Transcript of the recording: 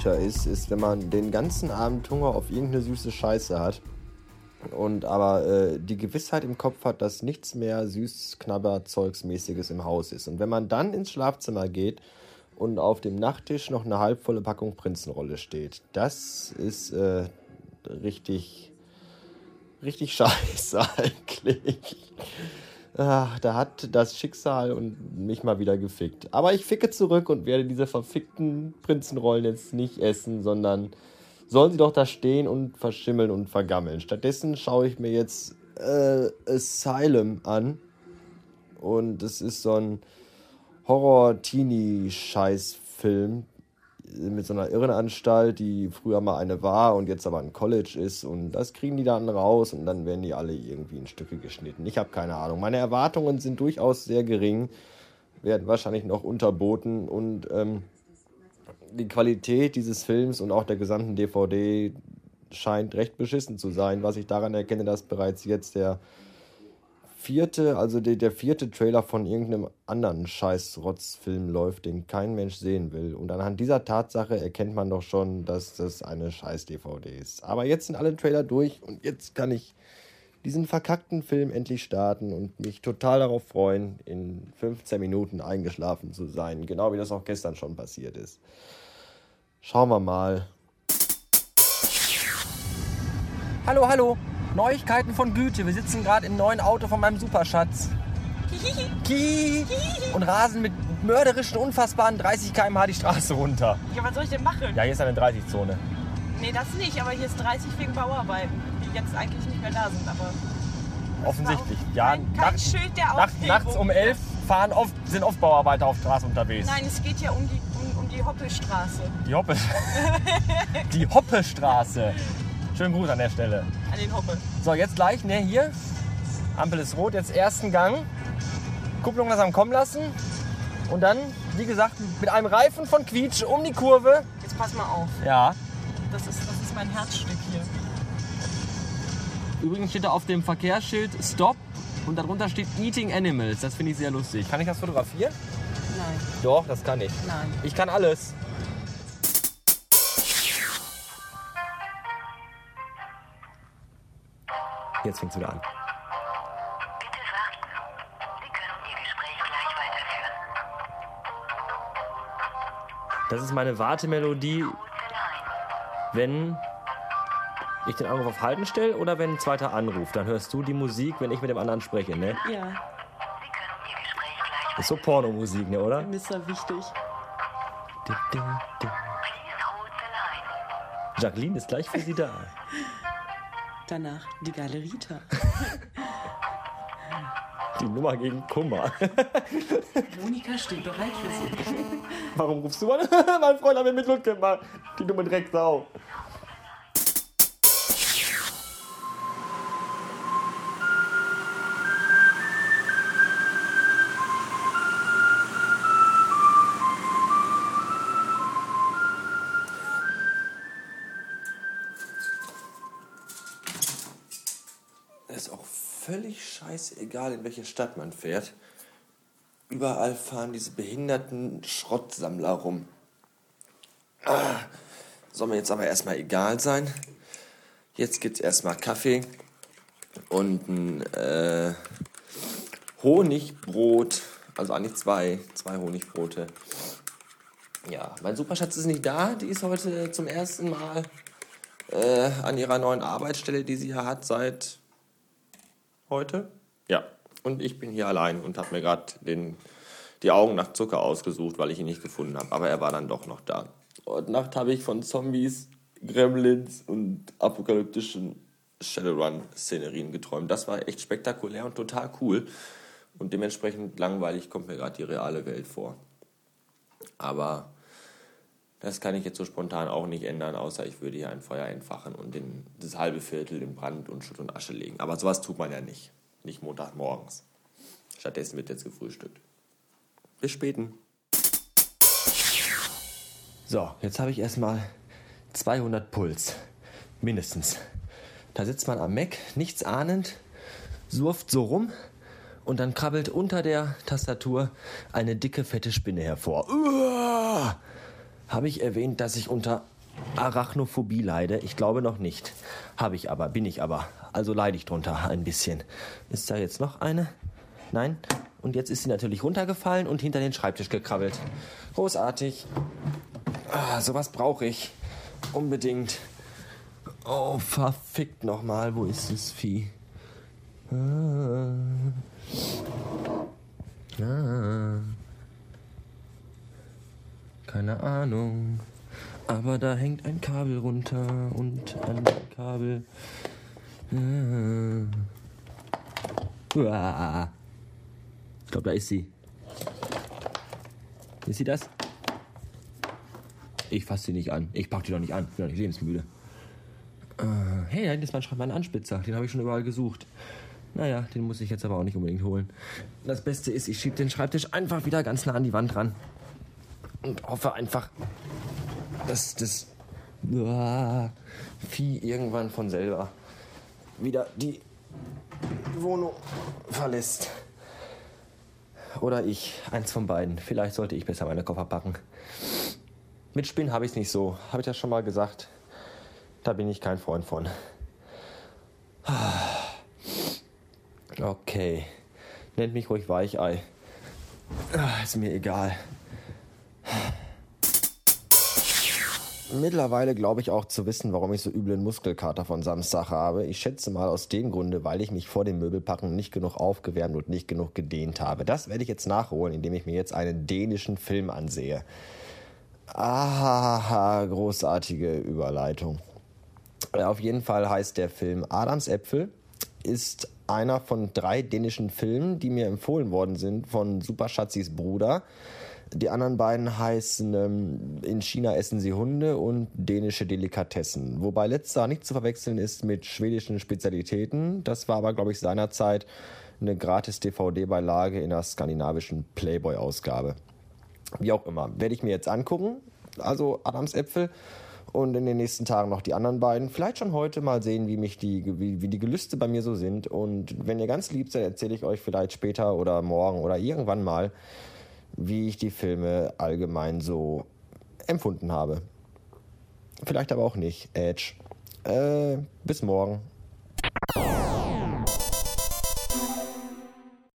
Güter ist, ist, wenn man den ganzen Abend Hunger auf irgendeine süße Scheiße hat und aber äh, die Gewissheit im Kopf hat, dass nichts mehr süß Knabberzeugsmäßiges im Haus ist. Und wenn man dann ins Schlafzimmer geht und auf dem Nachttisch noch eine halbvolle Packung Prinzenrolle steht, das ist äh, richtig, richtig scheiße eigentlich. Ach, da hat das Schicksal und mich mal wieder gefickt. Aber ich ficke zurück und werde diese verfickten Prinzenrollen jetzt nicht essen, sondern sollen sie doch da stehen und verschimmeln und vergammeln. Stattdessen schaue ich mir jetzt äh, Asylum an. Und es ist so ein Horror-Teenie-Scheiß-Film mit so einer Irrenanstalt, die früher mal eine war und jetzt aber ein College ist. Und das kriegen die dann raus und dann werden die alle irgendwie in Stücke geschnitten. Ich habe keine Ahnung. Meine Erwartungen sind durchaus sehr gering, werden wahrscheinlich noch unterboten und ähm, die Qualität dieses Films und auch der gesamten DVD scheint recht beschissen zu sein, was ich daran erkenne, dass bereits jetzt der vierte, also der, der vierte Trailer von irgendeinem anderen Scheiß-Rotz-Film läuft, den kein Mensch sehen will. Und anhand dieser Tatsache erkennt man doch schon, dass das eine Scheiß-DVD ist. Aber jetzt sind alle Trailer durch und jetzt kann ich diesen verkackten Film endlich starten und mich total darauf freuen, in 15 Minuten eingeschlafen zu sein. Genau wie das auch gestern schon passiert ist. Schauen wir mal. Hallo, hallo. Neuigkeiten von Güte. Wir sitzen gerade im neuen Auto von meinem Superschatz. Kihi. Und rasen mit mörderischen, unfassbaren 30 km/h die Straße runter. Ja, was soll ich denn machen? Ja, hier ist eine 30-Zone. Nee, das nicht, aber hier ist 30 wegen Bauarbeiten, die jetzt eigentlich nicht mehr da sind, aber Offensichtlich. Ja, kein, kein nacht- Schild der Aufhebung. nachts um 11 fahren oft, sind oft Bauarbeiter auf Straße unterwegs. Nein, es geht ja um die, um, um die Hoppelstraße. Die Hoppe. die Hoppestraße. Schönen Gruß an der Stelle. An den Hoppe. So, jetzt gleich, ne, hier. Ampel ist rot, jetzt ersten Gang. Kupplung langsam kommen lassen. Und dann, wie gesagt, mit einem Reifen von Quietsch um die Kurve. Jetzt pass mal auf. Ja. Das ist, das ist mein Herzstück hier. Übrigens steht da auf dem Verkehrsschild Stop und darunter steht Eating Animals. Das finde ich sehr lustig. Kann ich das fotografieren? Nein, Doch, das kann ich. nein. Ich kann alles. Jetzt fängt's wieder an. Bitte warten. Sie können Ihr Gespräch gleich weiterführen. Das ist meine Wartemelodie, wenn ich den Anruf auf Halten stelle oder wenn ein zweiter anruft. Dann hörst du die Musik, wenn ich mit dem anderen spreche, ne? Ja, Sie können Ihr Gespräch gleich Ist so Pornomusik, ne, oder? Mr. Wichtig. Jacqueline ist gleich für Sie da. Danach die Galerita. Die Nummer gegen Kummer. Monika steht bereit für Sie. Warum rufst du an? mein Freund hat mir mit Lutz gemacht. Die dumme Drecksau. Es völlig scheißegal, in welche Stadt man fährt. Überall fahren diese behinderten Schrottsammler rum. Ah, soll mir jetzt aber erstmal egal sein. Jetzt gibt's erstmal Kaffee und ein äh, Honigbrot. Also eigentlich zwei, zwei Honigbrote. Ja, mein Superschatz ist nicht da. Die ist heute zum ersten Mal äh, an ihrer neuen Arbeitsstelle, die sie ja hat seit heute. Ja, und ich bin hier allein und habe mir gerade die Augen nach Zucker ausgesucht, weil ich ihn nicht gefunden habe. Aber er war dann doch noch da. Heute Nacht habe ich von Zombies, Gremlins und apokalyptischen Shadowrun-Szenerien geträumt. Das war echt spektakulär und total cool. Und dementsprechend langweilig kommt mir gerade die reale Welt vor. Aber das kann ich jetzt so spontan auch nicht ändern, außer ich würde hier ein Feuer entfachen und den, das halbe Viertel in Brand und Schutt und Asche legen. Aber sowas tut man ja nicht. Nicht Montagmorgens. Stattdessen wird jetzt gefrühstückt. Bis späten. So, jetzt habe ich erstmal 200 Puls. Mindestens. Da sitzt man am Mac, nichts ahnend, surft so rum und dann krabbelt unter der Tastatur eine dicke, fette Spinne hervor. Uah! Habe ich erwähnt, dass ich unter Arachnophobie leide? Ich glaube noch nicht. Habe ich aber, bin ich aber. Also leide ich drunter ein bisschen. Ist da jetzt noch eine? Nein? Und jetzt ist sie natürlich runtergefallen und hinter den Schreibtisch gekrabbelt. Großartig. Ah, sowas brauche ich. Unbedingt. Oh, verfickt nochmal. Wo ist das Vieh? Ah. Ah. Keine Ahnung. Aber da hängt ein Kabel runter und dem Kabel. Ah. Uah. Ich glaube, da ist sie. Ist sie das? Ich fasse sie nicht an. Ich pack die doch nicht an. Ich bin doch nicht lebensmüde. Äh, hey, da hinten ist mein, mein Anspitzer. Den habe ich schon überall gesucht. Naja, den muss ich jetzt aber auch nicht unbedingt holen. Das Beste ist, ich schiebe den Schreibtisch einfach wieder ganz nah an die Wand ran. Und hoffe einfach, dass das Uah, Vieh irgendwann von selber wieder die Wohnung verlässt. Oder ich, eins von beiden. Vielleicht sollte ich besser meine Koffer packen. Mit Spinnen habe ich es nicht so. Habe ich das schon mal gesagt? Da bin ich kein Freund von. Okay. Nennt mich ruhig Weichei. Ah, Ist mir egal. Mittlerweile glaube ich auch zu wissen, warum ich so üblen Muskelkater von Samstag habe. Ich schätze mal aus dem Grunde, weil ich mich vor dem Möbelpacken nicht genug aufgewärmt und nicht genug gedehnt habe. Das werde ich jetzt nachholen, indem ich mir jetzt einen dänischen Film ansehe. Ah, großartige Überleitung. Äh, Auf jeden Fall heißt der Film Adams Äpfel, ist einer von drei dänischen Filmen, die mir empfohlen worden sind von Superschatzis Bruder. Die anderen beiden heißen ähm, In China essen sie Hunde und dänische Delikatessen. Wobei letzter nicht zu verwechseln ist mit schwedischen Spezialitäten. Das war aber, glaube ich, seinerzeit eine gratis DVD-Beilage in der skandinavischen Playboy-Ausgabe. Wie auch immer. Werde ich mir jetzt angucken. Also Adams Äpfel. Und in den nächsten Tagen noch die anderen beiden. Vielleicht schon heute mal sehen, wie, mich die, wie, wie die Gelüste bei mir so sind. Und wenn ihr ganz lieb seid, erzähle ich euch vielleicht später oder morgen oder irgendwann mal, wie ich die Filme allgemein so empfunden habe. Vielleicht aber auch nicht. Edge. Äh, bis morgen.